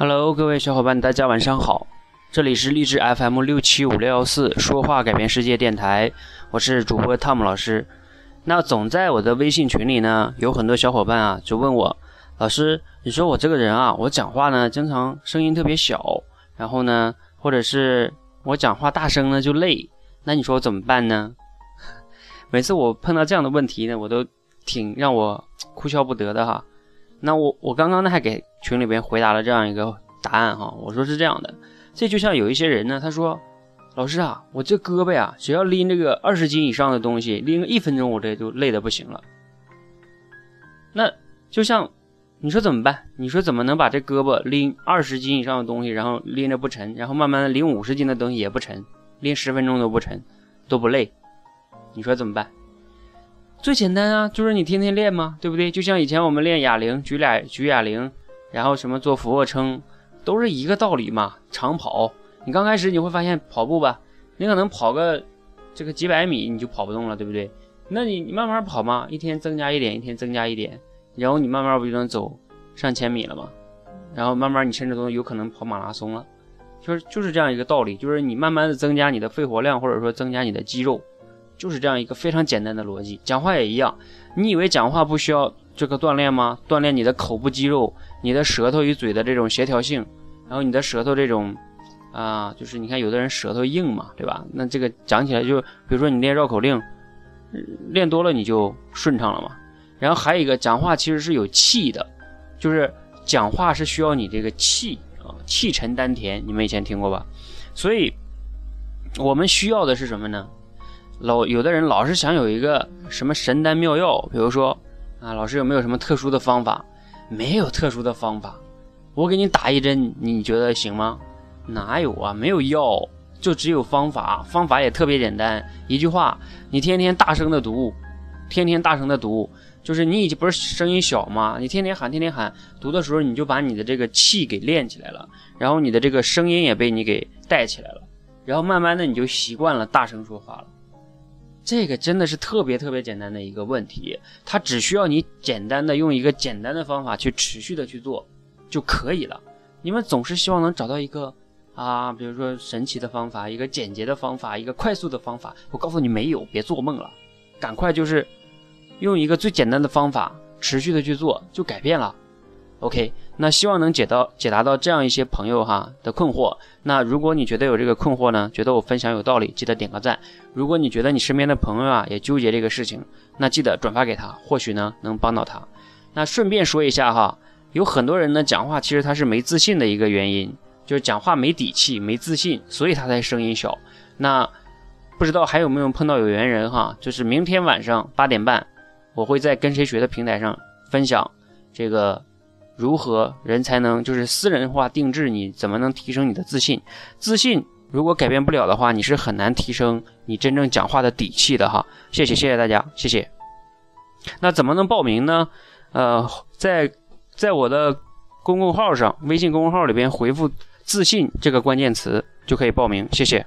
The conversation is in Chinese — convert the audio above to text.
Hello，各位小伙伴，大家晚上好，这里是励志 FM 六七五六幺四说话改变世界电台，我是主播汤姆老师。那总在我的微信群里呢，有很多小伙伴啊，就问我，老师，你说我这个人啊，我讲话呢，经常声音特别小，然后呢，或者是我讲话大声呢就累，那你说我怎么办呢？每次我碰到这样的问题呢，我都挺让我哭笑不得的哈。那我我刚刚呢还给群里边回答了这样一个答案哈，我说是这样的，这就像有一些人呢，他说，老师啊，我这胳膊呀，只要拎这个二十斤以上的东西，拎个一分钟，我这就累得不行了。那就像你说怎么办？你说怎么能把这胳膊拎二十斤以上的东西，然后拎着不沉，然后慢慢的拎五十斤的东西也不沉，拎十分钟都不沉，都不累？你说怎么办？最简单啊，就是你天天练嘛，对不对？就像以前我们练哑铃，举俩举哑铃，然后什么做俯卧撑，都是一个道理嘛。长跑，你刚开始你会发现跑步吧，你可能跑个这个几百米你就跑不动了，对不对？那你你慢慢跑嘛，一天增加一点，一天增加一点，然后你慢慢不就能走上千米了吗？然后慢慢你甚至都有可能跑马拉松了，就是就是这样一个道理，就是你慢慢的增加你的肺活量，或者说增加你的肌肉。就是这样一个非常简单的逻辑，讲话也一样。你以为讲话不需要这个锻炼吗？锻炼你的口部肌肉，你的舌头与嘴的这种协调性，然后你的舌头这种，啊，就是你看有的人舌头硬嘛，对吧？那这个讲起来就，比如说你练绕口令，练多了你就顺畅了嘛。然后还有一个，讲话其实是有气的，就是讲话是需要你这个气啊，气沉丹田，你们以前听过吧？所以我们需要的是什么呢？老有的人老是想有一个什么神丹妙药，比如说啊，老师有没有什么特殊的方法？没有特殊的方法，我给你打一针，你觉得行吗？哪有啊？没有药，就只有方法，方法也特别简单，一句话，你天天大声的读，天天大声的读，就是你已经不是声音小吗？你天天喊，天天喊，读的时候你就把你的这个气给练起来了，然后你的这个声音也被你给带起来了，然后慢慢的你就习惯了大声说话了。这个真的是特别特别简单的一个问题，它只需要你简单的用一个简单的方法去持续的去做就可以了。你们总是希望能找到一个啊，比如说神奇的方法，一个简洁的方法，一个快速的方法。我告诉你没有，别做梦了，赶快就是用一个最简单的方法持续的去做，就改变了。OK，那希望能解到解答到这样一些朋友哈的困惑。那如果你觉得有这个困惑呢，觉得我分享有道理，记得点个赞。如果你觉得你身边的朋友啊也纠结这个事情，那记得转发给他，或许呢能帮到他。那顺便说一下哈，有很多人呢讲话其实他是没自信的一个原因，就是讲话没底气、没自信，所以他才声音小。那不知道还有没有碰到有缘人哈？就是明天晚上八点半，我会在跟谁学的平台上分享这个。如何人才能就是私人化定制？你怎么能提升你的自信？自信如果改变不了的话，你是很难提升你真正讲话的底气的哈。谢谢谢谢大家，谢谢。那怎么能报名呢？呃，在在我的公共号上，微信公众号里边回复“自信”这个关键词就可以报名。谢谢。